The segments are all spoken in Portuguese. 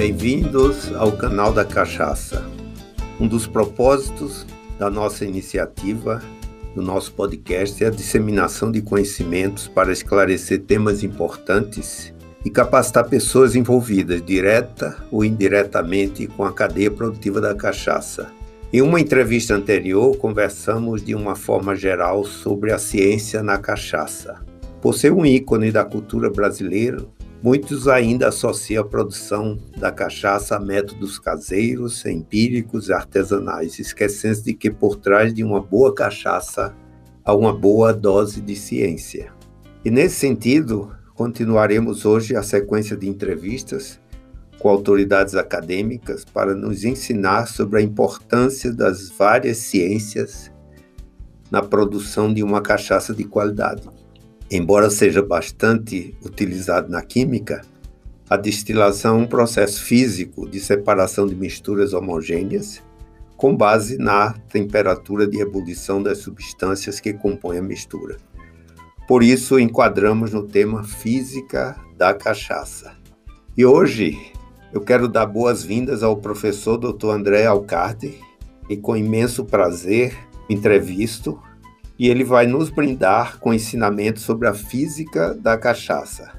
Bem-vindos ao canal da Cachaça. Um dos propósitos da nossa iniciativa, do nosso podcast, é a disseminação de conhecimentos para esclarecer temas importantes e capacitar pessoas envolvidas, direta ou indiretamente, com a cadeia produtiva da cachaça. Em uma entrevista anterior, conversamos de uma forma geral sobre a ciência na cachaça. Por ser um ícone da cultura brasileira, Muitos ainda associam a produção da cachaça a métodos caseiros, empíricos e artesanais, esquecendo de que por trás de uma boa cachaça há uma boa dose de ciência. E nesse sentido, continuaremos hoje a sequência de entrevistas com autoridades acadêmicas para nos ensinar sobre a importância das várias ciências na produção de uma cachaça de qualidade. Embora seja bastante utilizado na química, a destilação é um processo físico de separação de misturas homogêneas com base na temperatura de ebulição das substâncias que compõem a mistura. Por isso, enquadramos no tema física da cachaça. E hoje eu quero dar boas-vindas ao professor Dr. André Alcarde e com imenso prazer entrevisto e ele vai nos brindar com ensinamentos sobre a física da cachaça.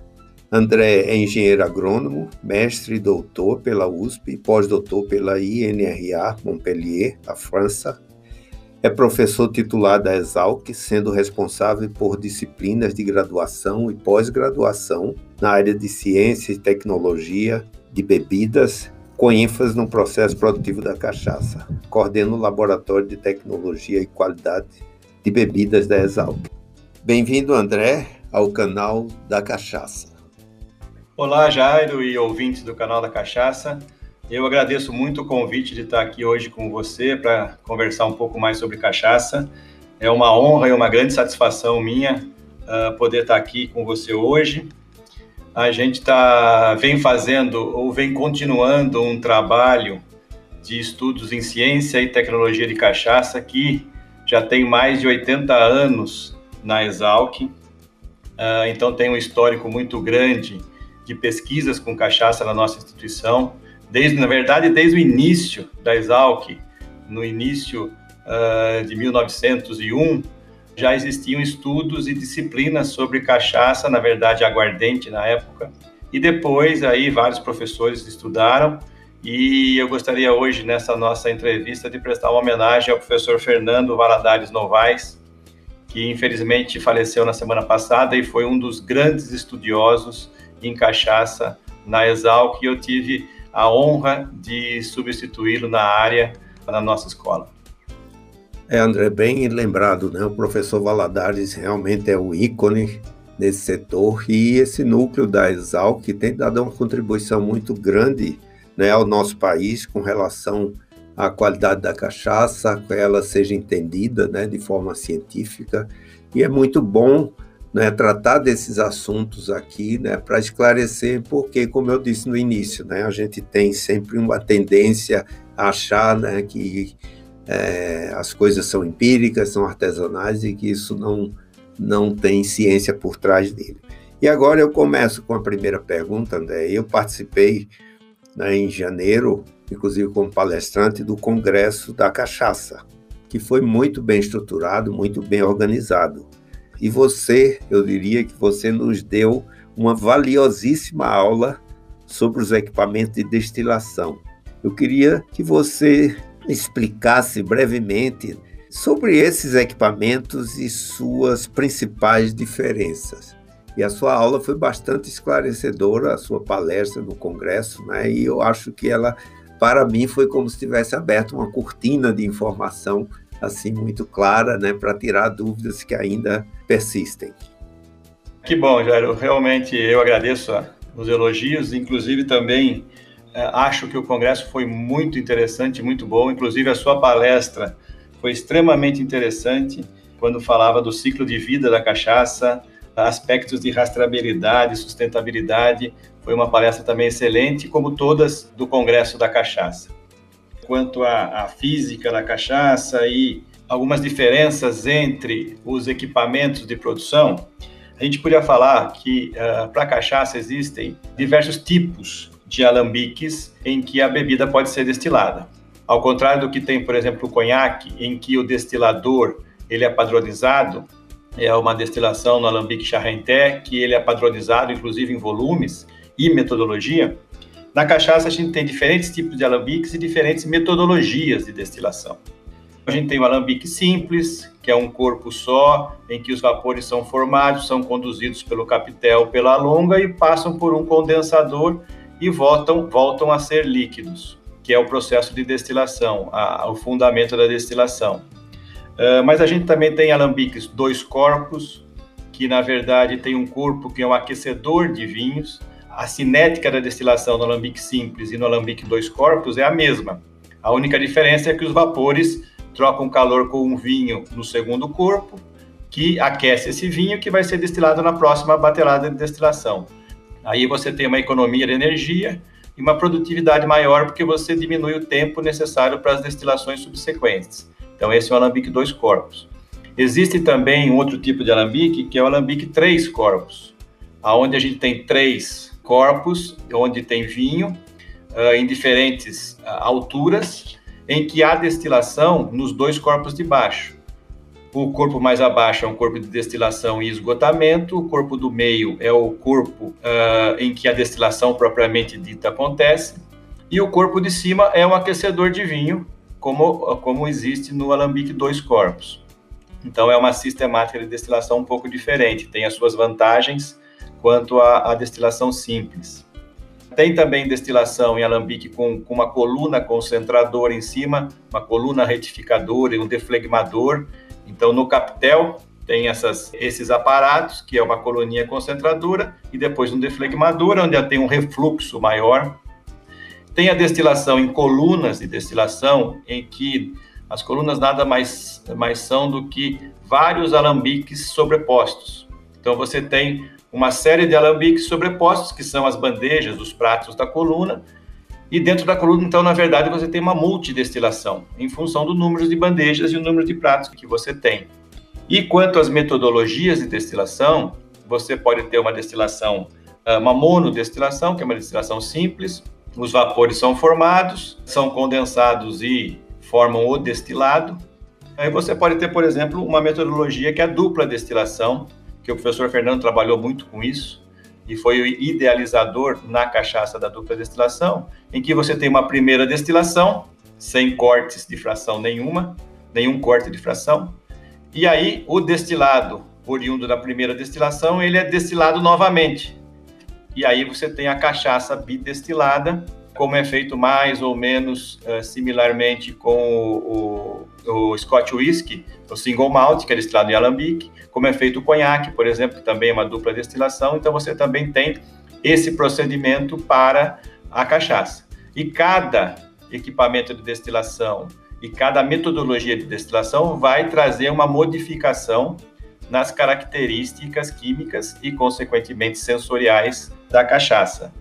André é engenheiro agrônomo, mestre e doutor pela USP, pós-doutor pela INRA Montpellier, da França. É professor titular da Exalc, sendo responsável por disciplinas de graduação e pós-graduação na área de ciência e tecnologia de bebidas, com ênfase no processo produtivo da cachaça. Coordena o Laboratório de Tecnologia e Qualidade de bebidas da Exalc. Bem-vindo, André, ao canal da Cachaça. Olá, Jairo e ouvintes do canal da Cachaça. Eu agradeço muito o convite de estar aqui hoje com você para conversar um pouco mais sobre cachaça. É uma honra e uma grande satisfação minha uh, poder estar aqui com você hoje. A gente tá, vem fazendo ou vem continuando um trabalho de estudos em ciência e tecnologia de cachaça que já tem mais de 80 anos na Exalc, uh, então tem um histórico muito grande de pesquisas com cachaça na nossa instituição, desde, na verdade, desde o início da Exalc, no início uh, de 1901, já existiam estudos e disciplinas sobre cachaça, na verdade, aguardente na época, e depois aí vários professores estudaram e eu gostaria hoje, nessa nossa entrevista, de prestar uma homenagem ao professor Fernando Valadares Novaes, que infelizmente faleceu na semana passada e foi um dos grandes estudiosos em cachaça na Exalc, e eu tive a honra de substituí-lo na área na nossa escola. É, André, bem lembrado, né? O professor Valadares realmente é o ícone nesse setor e esse núcleo da Exalc tem dado uma contribuição muito grande né, ao nosso país com relação à qualidade da cachaça, que ela seja entendida né, de forma científica. E é muito bom né, tratar desses assuntos aqui né, para esclarecer, porque, como eu disse no início, né, a gente tem sempre uma tendência a achar né, que é, as coisas são empíricas, são artesanais e que isso não, não tem ciência por trás dele. E agora eu começo com a primeira pergunta, André. Eu participei né, em janeiro, inclusive como palestrante do Congresso da Cachaça, que foi muito bem estruturado, muito bem organizado. E você, eu diria que você nos deu uma valiosíssima aula sobre os equipamentos de destilação. Eu queria que você explicasse brevemente sobre esses equipamentos e suas principais diferenças. E a sua aula foi bastante esclarecedora, a sua palestra no Congresso, né? E eu acho que ela, para mim, foi como se tivesse aberto uma cortina de informação assim muito clara, né, para tirar dúvidas que ainda persistem. Que bom, Jairo. Realmente eu agradeço os elogios, inclusive também eh, acho que o congresso foi muito interessante, muito bom. Inclusive a sua palestra foi extremamente interessante quando falava do ciclo de vida da cachaça, aspectos de rastreabilidade, sustentabilidade. Foi uma palestra também excelente, como todas do Congresso da Cachaça. Quanto à, à física da cachaça e algumas diferenças entre os equipamentos de produção, a gente poderia falar que uh, para a cachaça existem diversos tipos de alambiques em que a bebida pode ser destilada. Ao contrário do que tem, por exemplo, o conhaque, em que o destilador ele é padronizado, é uma destilação no alambique Charrenté, que ele é padronizado, inclusive em volumes e metodologia. Na cachaça, a gente tem diferentes tipos de alambiques e diferentes metodologias de destilação. A gente tem o alambique simples, que é um corpo só, em que os vapores são formados, são conduzidos pelo capitel, pela longa e passam por um condensador e voltam, voltam a ser líquidos, que é o processo de destilação, a, o fundamento da destilação. Uh, mas a gente também tem alambiques dois corpos, que na verdade tem um corpo que é um aquecedor de vinhos. A cinética da destilação no alambique simples e no alambique dois corpos é a mesma. A única diferença é que os vapores trocam calor com um vinho no segundo corpo, que aquece esse vinho que vai ser destilado na próxima batelada de destilação. Aí você tem uma economia de energia e uma produtividade maior porque você diminui o tempo necessário para as destilações subsequentes. Então esse é o alambique dois corpos. Existe também um outro tipo de alambique que é o alambique três corpos, aonde a gente tem três corpos, onde tem vinho uh, em diferentes uh, alturas, em que há destilação nos dois corpos de baixo. O corpo mais abaixo é um corpo de destilação e esgotamento, o corpo do meio é o corpo uh, em que a destilação propriamente dita acontece, e o corpo de cima é um aquecedor de vinho, como, como existe no alambique dois corpos. Então é uma sistemática de destilação um pouco diferente, tem as suas vantagens quanto à, destilação simples. Tem também destilação em alambique com, com, uma coluna concentradora em cima, uma coluna retificadora e um deflegmador, então, no capitel, tem essas, esses aparatos, que é uma coluninha concentradora, e depois um deflegmador, onde já tem um refluxo maior. Tem a destilação em colunas de destilação, em que as colunas nada mais, mais são do que vários alambiques sobrepostos. Então, você tem uma série de alambiques sobrepostos, que são as bandejas, os pratos da coluna, e dentro da coluna, então, na verdade, você tem uma multidestilação, em função do número de bandejas e o número de pratos que você tem. E quanto às metodologias de destilação, você pode ter uma destilação, ah, uma monodestilação, que é uma destilação simples, os vapores são formados, são condensados e formam o destilado. Aí você pode ter, por exemplo, uma metodologia que é a dupla destilação, que o professor Fernando trabalhou muito com isso, e foi o idealizador na cachaça da dupla destilação, em que você tem uma primeira destilação, sem cortes de fração nenhuma, nenhum corte de fração, e aí o destilado oriundo da primeira destilação, ele é destilado novamente. E aí você tem a cachaça bidestilada, como é feito mais ou menos uh, similarmente com o, o, o, Scotch Whisky, o single malt, que é destilado em alambique, como é feito o conhaque, por exemplo, que também é uma dupla destilação, então você também tem esse procedimento para a cachaça. E cada equipamento de destilação e cada metodologia de destilação vai trazer uma modificação nas características químicas e, consequentemente, sensoriais da cachaça.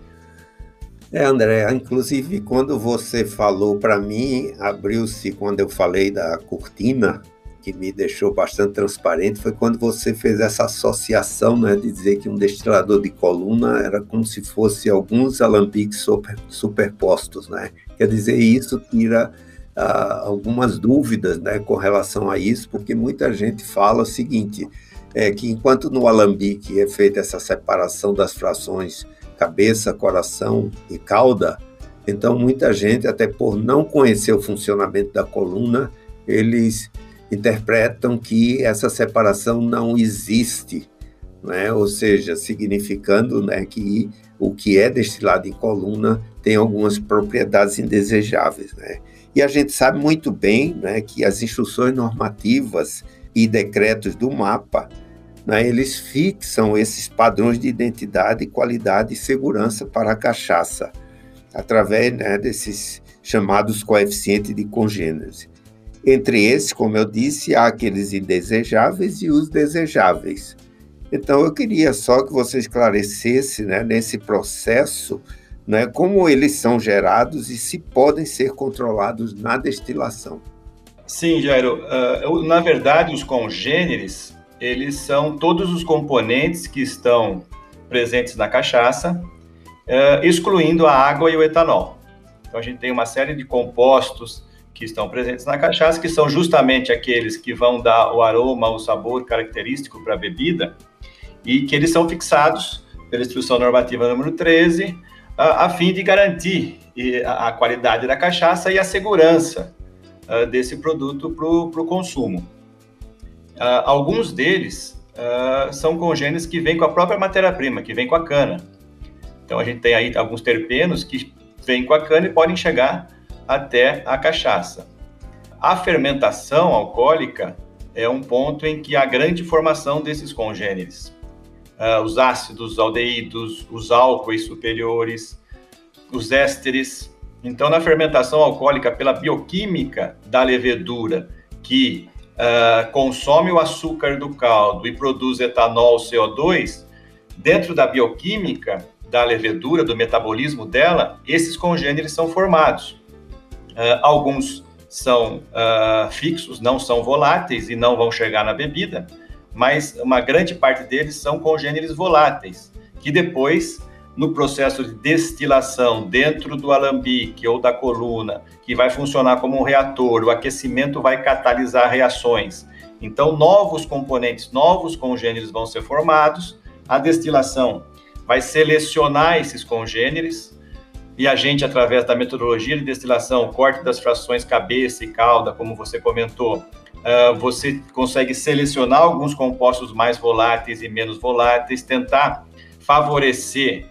É, André, inclusive quando você falou para mim, abriu-se quando eu falei da cortina, que me deixou bastante transparente, foi quando você fez essa associação, né, de dizer que um destilador de coluna era como se fosse alguns alambiques super, superpostos, né? Quer dizer, isso tira ah, algumas dúvidas, né, com relação a isso, porque muita gente fala o seguinte, é que enquanto no alambique é feita essa separação das frações cabeça, coração e cauda. Então, muita gente, até por não conhecer o funcionamento da coluna, eles interpretam que essa separação não existe, né? ou seja, significando né, que o que é destilado em coluna tem algumas propriedades indesejáveis. Né? E a gente sabe muito bem né, que as instruções normativas e decretos do mapa né, eles fixam esses padrões de identidade, qualidade e segurança para a cachaça, através né, desses chamados coeficientes de congêneres. Entre esses, como eu disse, há aqueles indesejáveis e os desejáveis. Então, eu queria só que você esclarecesse né, nesse processo né, como eles são gerados e se podem ser controlados na destilação. Sim, Jairo. Uh, na verdade, os congêneres eles são todos os componentes que estão presentes na cachaça uh, excluindo a água e o etanol. Então a gente tem uma série de compostos que estão presentes na cachaça, que são justamente aqueles que vão dar o aroma, o sabor característico para a bebida, e que eles são fixados pela instrução normativa número 13, a, a fim de garantir a, a, qualidade da cachaça e a segurança uh, desse produto para o consumo. Uh, alguns deles uh, são congêneres que vêm com a própria matéria-prima, que vem com a cana. Então a gente tem aí alguns terpenos que vêm com a cana e podem chegar até a cachaça. A fermentação alcoólica é um ponto em que há grande formação desses congêneres. Uh, os ácidos, aldeídos, os álcoois superiores, os ésteres. Então, na fermentação alcoólica, pela bioquímica da levedura, que uh, consome o açúcar do caldo e produz etanol, CO2, dentro da bioquímica da levedura, do metabolismo dela, esses congêneres são formados. Uh, alguns são uh, fixos, não são voláteis e não vão chegar na bebida, mas uma grande parte deles são congêneres voláteis, que depois, no processo de destilação dentro do alambique ou da coluna, que vai funcionar como um reator, o aquecimento vai catalisar reações. Então, novos componentes, novos congêneres vão ser formados, a destilação vai selecionar esses congêneres, e a gente, através da metodologia de destilação, corte das frações cabeça e cauda, como você comentou, uh, você consegue selecionar alguns compostos mais voláteis e menos voláteis, tentar favorecer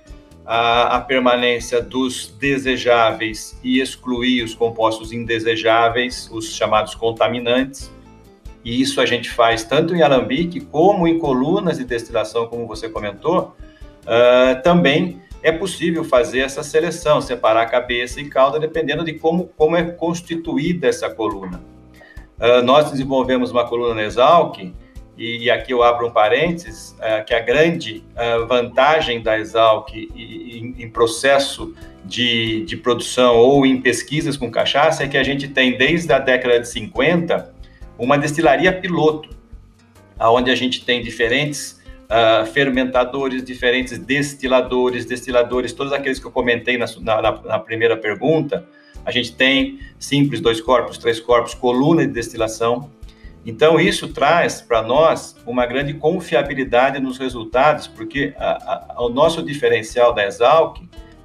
a, a, permanência dos desejáveis e excluir os compostos indesejáveis, os chamados contaminantes. E isso a gente faz tanto em alambique como em colunas de destilação, como você comentou, uh, também é possível fazer essa seleção, separar cabeça e cauda, dependendo de como, como é constituída essa coluna. Uh, nós desenvolvemos uma coluna na Exalc, e, aqui eu abro um parênteses, uh, que a grande uh, vantagem da Exalc em, processo de, de produção ou em pesquisas com cachaça é que a gente tem, desde a década de 50, uma destilaria piloto, onde a gente tem diferentes uh, fermentadores diferentes, destiladores, destiladores, todos aqueles que eu comentei na, na, na, primeira pergunta. A gente tem simples, dois corpos, três corpos, coluna de destilação. Então, isso traz para nós uma grande confiabilidade nos resultados, porque a, a, o nosso diferencial da Exalc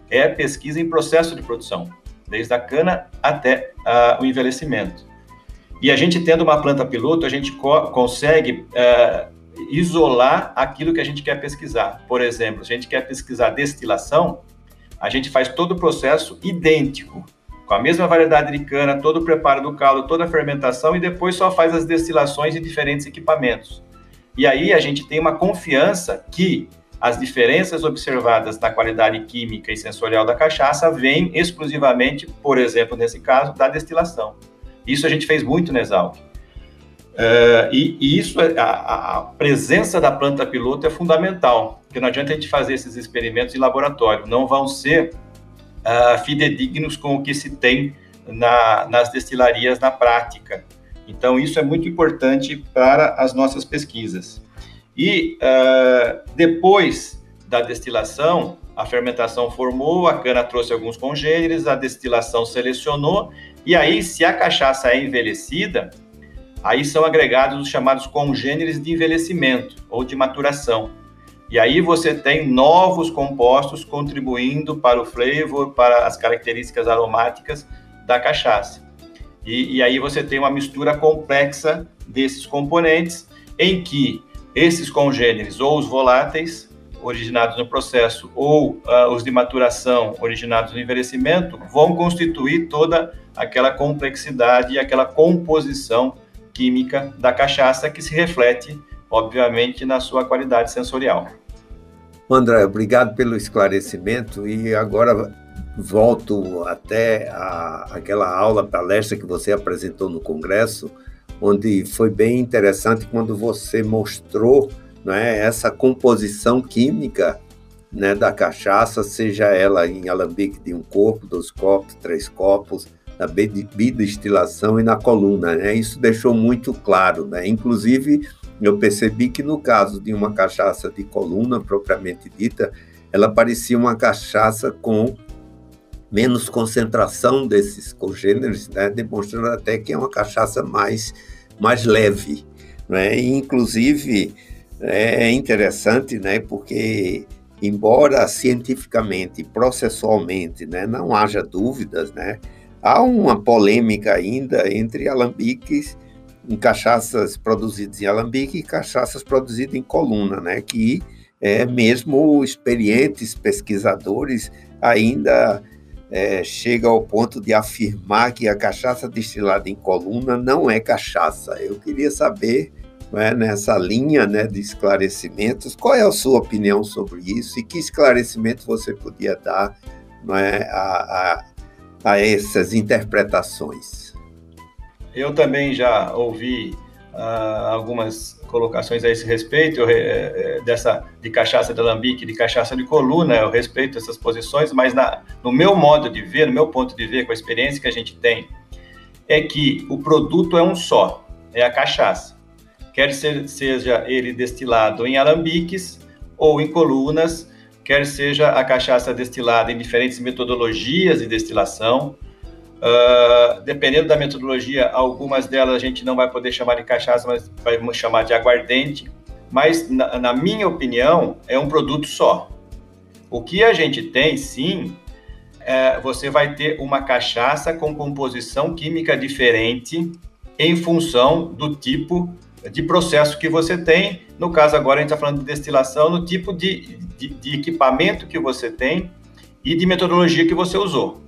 é a pesquisa em processo de produção, desde a cana até uh, o envelhecimento. E a gente tendo uma planta piloto, a gente co consegue uh, isolar aquilo que a gente quer pesquisar. Por exemplo, se a gente quer pesquisar destilação, a gente faz todo o processo idêntico, com a mesma variedade de cana, todo o preparo do caldo, toda a fermentação e depois só faz as destilações em diferentes equipamentos. E aí a gente tem uma confiança que as diferenças observadas na qualidade química e sensorial da cachaça vêm exclusivamente, por exemplo, nesse caso, da destilação. Isso a gente fez muito na Exalc. Uh, e, e, isso, é, a, a, presença da planta piloto é fundamental, porque não adianta a gente fazer esses experimentos em laboratório, não vão ser uh, fidedignos com o que se tem na, nas destilarias na prática. Então, isso é muito importante para as nossas pesquisas. E uh, depois da destilação, a fermentação formou, a cana trouxe alguns congêneres, a destilação selecionou, e aí, se a cachaça é envelhecida, aí são agregados os chamados congêneres de envelhecimento ou de maturação. E aí você tem novos compostos contribuindo para o flavor, para as características aromáticas da cachaça. E, e aí você tem uma mistura complexa desses componentes, em que esses congêneres, ou os voláteis, originados no processo, ou uh, os de maturação, originados no envelhecimento, vão constituir toda aquela complexidade e aquela composição química da cachaça que se reflete, obviamente, na sua qualidade sensorial. André, obrigado pelo esclarecimento e agora volto até a, aquela aula, palestra que você apresentou no Congresso, onde foi bem interessante quando você mostrou né, essa composição química né, da cachaça, seja ela em alambique de um corpo, dois copos, três copos, na bidestilação e na coluna. Né? Isso deixou muito claro. Né? Inclusive, eu percebi que no caso de uma cachaça de coluna propriamente dita, ela parecia uma cachaça com menos concentração desses congêneres, né? demonstrando até que é uma cachaça mais, mais leve. Né? E, inclusive, é interessante, né? porque, embora cientificamente, processualmente, né? não haja dúvidas, né? há uma polêmica ainda entre alambiques em cachaças produzidas em alambique e cachaças produzidas em coluna, né? que é, mesmo experientes pesquisadores ainda é, chega ao ponto de afirmar que a cachaça destilada em coluna não é cachaça. Eu queria saber, é, nessa linha né, de esclarecimentos, qual é a sua opinião sobre isso e que esclarecimento você podia dar é, a, a, a essas interpretações? Eu também já ouvi uh, algumas colocações a esse respeito, eu, é, dessa de cachaça de alambique, de cachaça de coluna, eu respeito essas posições, mas na, no meu modo de ver, no meu ponto de ver, com a experiência que a gente tem, é que o produto é um só, é a cachaça. Quer ser, seja ele destilado em alambiques ou em colunas, quer seja a cachaça destilada em diferentes metodologias de destilação, Uh, dependendo da metodologia, algumas delas a gente não vai poder chamar de cachaça, mas vai chamar de aguardente. Mas, na, na minha opinião, é um produto só. O que a gente tem, sim, é, você vai ter uma cachaça com composição química diferente em função do tipo de processo que você tem. No caso, agora a gente está falando de destilação, no tipo de, de, de equipamento que você tem e de metodologia que você usou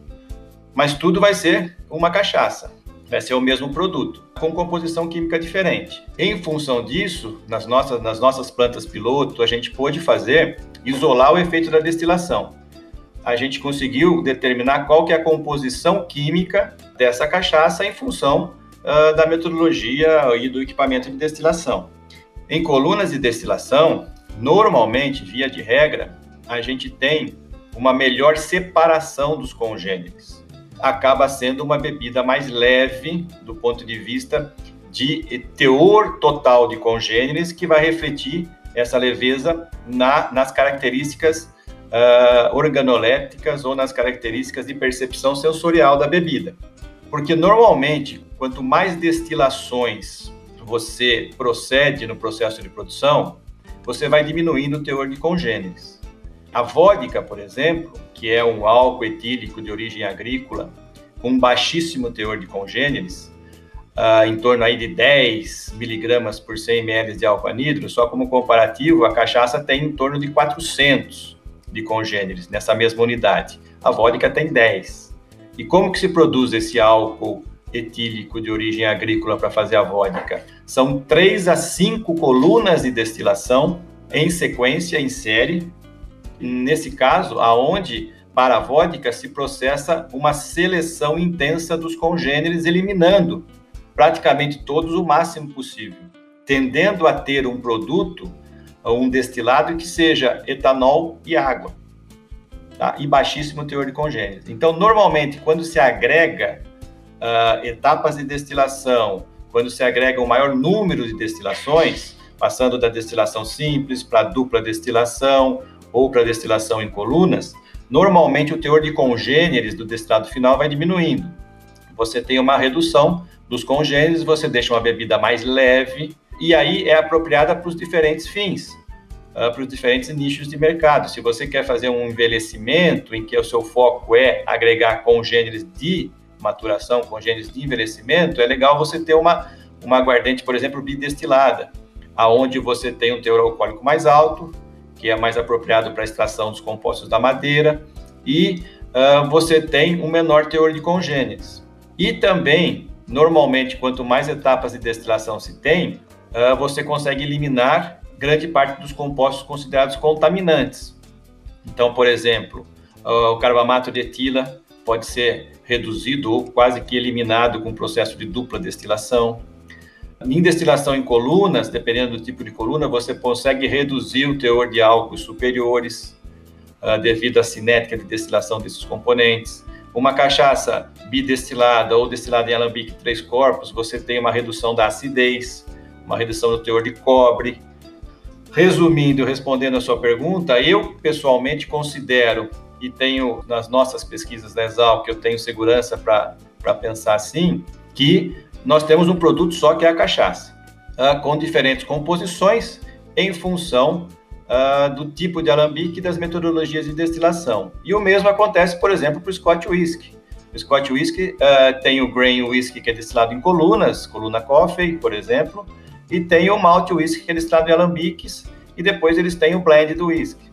mas tudo vai ser uma cachaça. Vai ser o mesmo produto, com composição química diferente. Em função disso, nas nossas, nas nossas plantas piloto, a gente pôde fazer, isolar o efeito da destilação. A gente conseguiu determinar qual que é a composição química dessa cachaça em função uh, da metodologia e do equipamento de destilação. Em colunas de destilação, normalmente, via de regra, a gente tem uma melhor separação dos congêneres acaba sendo uma bebida mais leve do ponto de vista de teor total de congêneres, que vai refletir essa leveza na, nas características uh, organoléticas ou nas características de percepção sensorial da bebida. Porque normalmente, quanto mais destilações você procede no processo de produção, você vai diminuindo o teor de congêneres. A vodka, por exemplo, que é um álcool etílico de origem agrícola, com baixíssimo teor de congêneres, uh, em torno aí de 10 miligramas por 100 ml de álcool anidro, só como comparativo, a cachaça tem em torno de 400 de congêneres nessa mesma unidade. A vodka tem 10. E como que se produz esse álcool etílico de origem agrícola para fazer a vodka? São 3 a 5 colunas de destilação em sequência, em série, nesse caso, aonde para a vodka se processa uma seleção intensa dos congêneres, eliminando praticamente todos o máximo possível, tendendo a ter um produto, um destilado que seja etanol e água, tá? e baixíssimo teor de congêneres. Então, normalmente, quando se agrega uh, etapas de destilação, quando se agrega um maior número de destilações, passando da destilação simples para dupla destilação, ou para destilação em colunas, normalmente o teor de congêneres do destilado final vai diminuindo. Você tem uma redução dos congêneres, você deixa uma bebida mais leve e aí é apropriada para os diferentes fins, uh, para os diferentes nichos de mercado. Se você quer fazer um envelhecimento em que o seu foco é agregar congêneres de maturação, congêneres de envelhecimento, é legal você ter uma, uma aguardente, por exemplo, bidestilada, aonde você tem um teor alcoólico mais alto, que é mais apropriado para a extração dos compostos da madeira, e uh, você tem um menor teor de congêneres. E também, normalmente, quanto mais etapas de destilação se tem, uh, você consegue eliminar grande parte dos compostos considerados contaminantes. Então, por exemplo, uh, o carbamato de etila pode ser reduzido ou quase que eliminado com o processo de dupla destilação. Em destilação em colunas, dependendo do tipo de coluna, você consegue reduzir o teor de álcools superiores uh, devido à cinética de destilação desses componentes. Uma cachaça bidestilada ou destilada em alambique três corpos, você tem uma redução da acidez, uma redução do teor de cobre. resumindo, respondendo a sua pergunta, eu pessoalmente considero e tenho nas nossas pesquisas da Exal, que eu tenho segurança para pensar assim, que nós temos um produto só que é a cachaça, uh, com diferentes composições em função uh, do tipo de alambique e das metodologias de destilação. E o mesmo acontece, por exemplo, para o Scott Whisky. O Scott Whisky uh, tem o grain whisky que é destilado em colunas, coluna coffee, por exemplo, e tem o malt whisky que é destilado em alambiques, e depois eles têm o blend do whisky.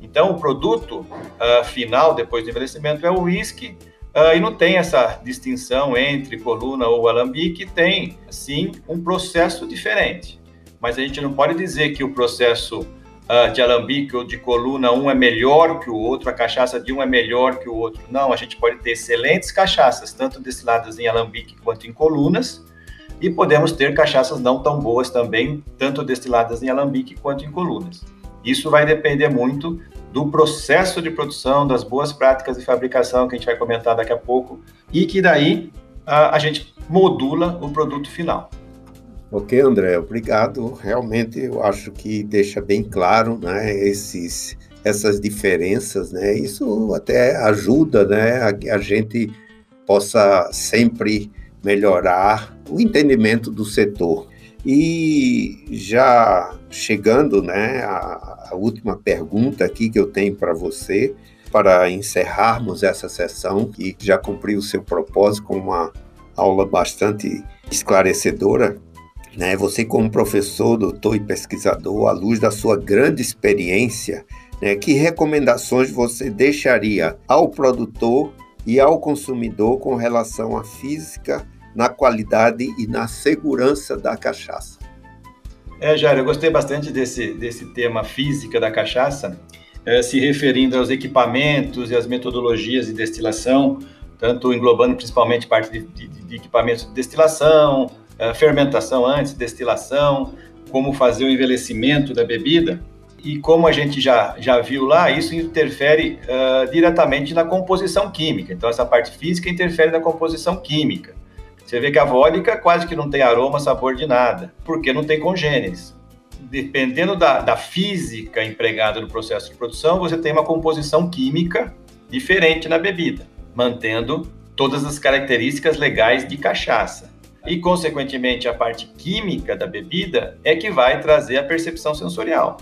Então, o produto uh, final, depois do envelhecimento, é o whisky, uh, e não tem essa distinção entre coluna ou alambique, tem, sim, um processo diferente. Mas a gente não pode dizer que o processo uh, de alambique ou de coluna, um é melhor que o outro, a cachaça de um é melhor que o outro. Não, a gente pode ter excelentes cachaças, tanto destiladas em alambique quanto em colunas, e podemos ter cachaças não tão boas também, tanto destiladas em alambique quanto em colunas. Isso vai depender muito do processo de produção, das boas práticas de fabricação, que a gente vai comentar daqui a pouco, e que daí a, a gente modula o produto final. Ok, André, obrigado. Realmente eu acho que deixa bem claro né, esses, essas diferenças, né? Isso até ajuda né, a que a gente possa sempre melhorar o entendimento do setor. E já chegando né, à, última pergunta aqui que eu tenho para você, para encerrarmos essa sessão, que já cumpriu o seu propósito com uma aula bastante esclarecedora. Né? Você, como professor, doutor e pesquisador, à luz da sua grande experiência, né, que recomendações você deixaria ao produtor e ao consumidor com relação à física na qualidade e na segurança da cachaça. É, Jair, eu gostei bastante desse, desse tema física da cachaça, é, se referindo aos equipamentos e às metodologias de destilação, tanto englobando principalmente parte de, de, de equipamentos de destilação, é, fermentação antes, destilação, como fazer o envelhecimento da bebida. E como a gente já, já viu lá, isso interfere uh, diretamente na composição química. Então, essa parte física interfere na composição química. Você vê que a vodka quase que não tem aroma, sabor de nada, porque não tem congêneres. Dependendo da, da física empregada no processo de produção, você tem uma composição química diferente na bebida, mantendo todas as características legais de cachaça. E, consequentemente, a parte química da bebida é que vai trazer a percepção sensorial.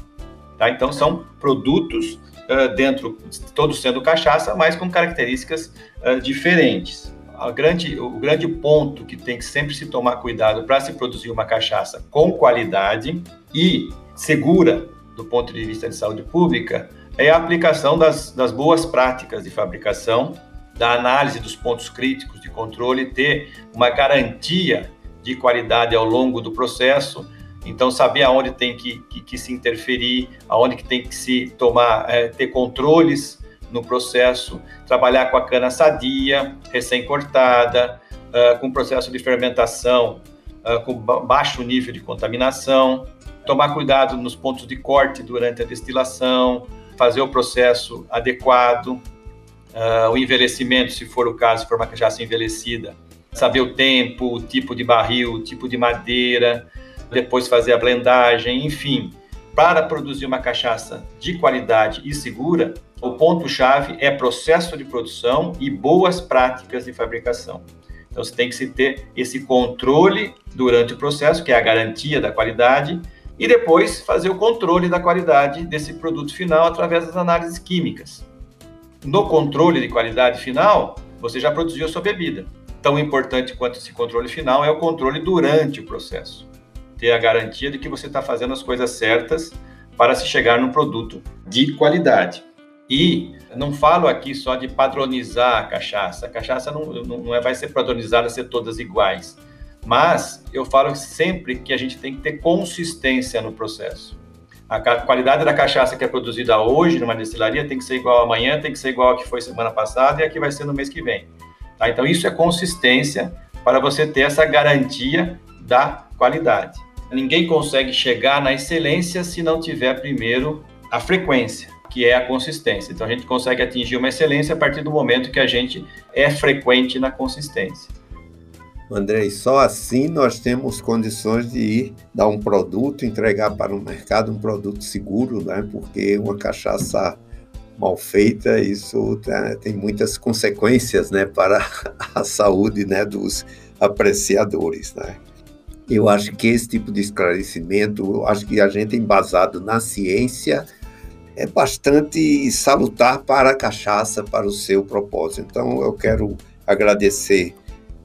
Tá? Então, são produtos uh, dentro, todos sendo cachaça, mas com características uh, diferentes grande, o grande ponto que tem que sempre se tomar cuidado para se produzir uma cachaça com qualidade e segura do ponto de vista de saúde pública é a aplicação das, das boas práticas de fabricação, da análise dos pontos críticos de controle, ter uma garantia de qualidade ao longo do processo. Então, saber aonde tem que, que, que se interferir, aonde que tem que se tomar, é, ter controles no processo, trabalhar com a cana sadia, recém-cortada, uh, com processo de fermentação uh, com baixo nível de contaminação, tomar cuidado nos pontos de corte durante a destilação, fazer o processo adequado, uh, o envelhecimento, se for o caso, se for uma cachaça envelhecida, saber o tempo, o tipo de barril, o tipo de madeira, depois fazer a blendagem, enfim. Para produzir uma cachaça de qualidade e segura, o ponto-chave é processo de produção e boas práticas de fabricação. Então, você tem que se ter esse controle durante o processo, que é a garantia da qualidade, e depois fazer o controle da qualidade desse produto final através das análises químicas. No controle de qualidade final, você já produziu a sua bebida. Tão importante quanto esse controle final é o controle durante o processo. Ter a garantia de que você está fazendo as coisas certas para se chegar num produto de qualidade. E não falo aqui só de padronizar a cachaça. A cachaça não, não é, vai ser padronizada, ser todas iguais. Mas eu falo sempre que a gente tem que ter consistência no processo. A qualidade da cachaça que é produzida hoje numa destilaria tem que ser igual amanhã, tem que ser igual a que foi semana passada e a que vai ser no mês que vem. Tá? Então, isso é consistência para você ter essa garantia da qualidade. Ninguém consegue chegar na excelência se não tiver primeiro a frequência que é a consistência. Então a gente consegue atingir uma excelência a partir do momento que a gente é frequente na consistência. Andrei, só assim nós temos condições de ir dar um produto, entregar para o mercado um produto seguro, né? porque uma cachaça mal feita, isso tá, tem muitas consequências né, para a saúde né, dos apreciadores. Né? Eu acho que esse tipo de esclarecimento, eu acho que a gente embasado na ciência é bastante salutar para a cachaça, para o seu propósito. Então eu quero agradecer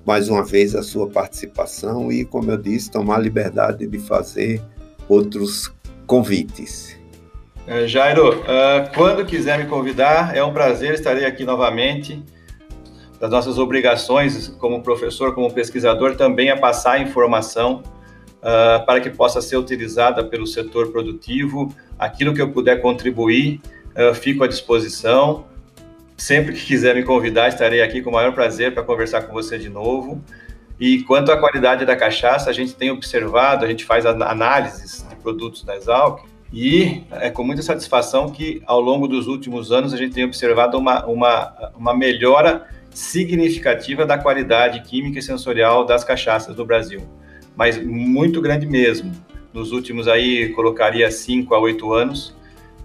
mais uma vez a sua participação e, como eu disse, tomar a liberdade de fazer outros convites. É, Jairo, uh, quando quiser me convidar, é um prazer, estarei aqui novamente. Das nossas obrigações como professor, como pesquisador, também é passar informação uh, para que possa ser utilizada pelo setor produtivo. Aquilo que eu puder contribuir, uh, fico à disposição. Sempre que quiser me convidar, estarei aqui com o maior prazer para conversar com você de novo. E quanto à qualidade da cachaça, a gente tem observado, a gente faz análises de produtos da Exalc e é com muita satisfação que ao longo dos últimos anos a gente tem observado uma, uma, uma melhora significativa da qualidade química e sensorial das cachaças do Brasil, mas muito grande mesmo. Nos últimos aí, colocaria 5 a 8 anos,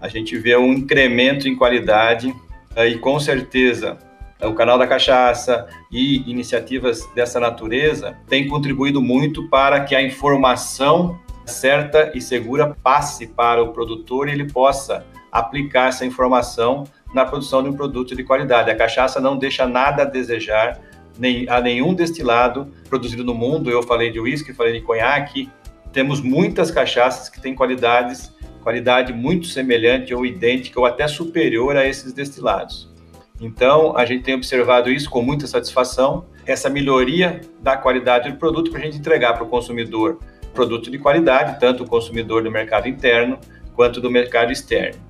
a gente vê um incremento em qualidade e com certeza o canal da cachaça e iniciativas dessa natureza têm contribuído muito para que a informação certa e segura passe para o produtor e ele possa aplicar essa informação na produção de um produto de qualidade. A cachaça não deixa nada a desejar nem, a nenhum destilado produzido no mundo. Eu falei de uísque, falei de conhaque. Temos muitas cachaças que têm qualidades qualidade muito semelhante ou idêntica ou até superior a esses destilados. Então, a gente tem observado isso com muita satisfação, essa melhoria da qualidade do produto para a gente entregar para o consumidor produto de qualidade, tanto o consumidor do mercado interno quanto do mercado externo.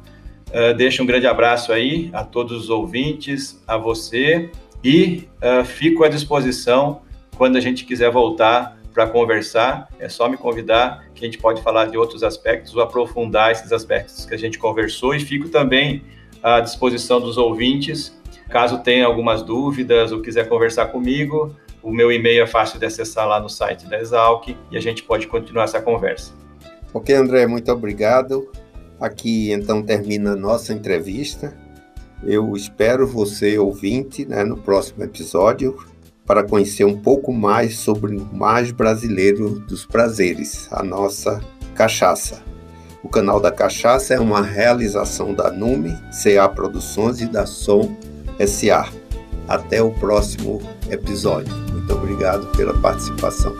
Uh, deixo um grande abraço aí a todos os ouvintes, a você e uh, fico à disposição quando a gente quiser voltar para conversar, é só me convidar que a gente pode falar de outros aspectos ou aprofundar esses aspectos que a gente conversou e fico também à disposição dos ouvintes, caso tenha algumas dúvidas ou quiser conversar comigo, o meu e-mail é fácil de acessar lá no site da Exalc e a gente pode continuar essa conversa. Ok, André, muito obrigado. Aqui então termina a nossa entrevista. Eu espero você, ouvinte, né, no próximo episódio para conhecer um pouco mais sobre o mais brasileiro dos prazeres, a nossa cachaça. O canal da Cachaça é uma realização da NUME, CA Produções e da Som SA. Até o próximo episódio. Muito obrigado pela participação.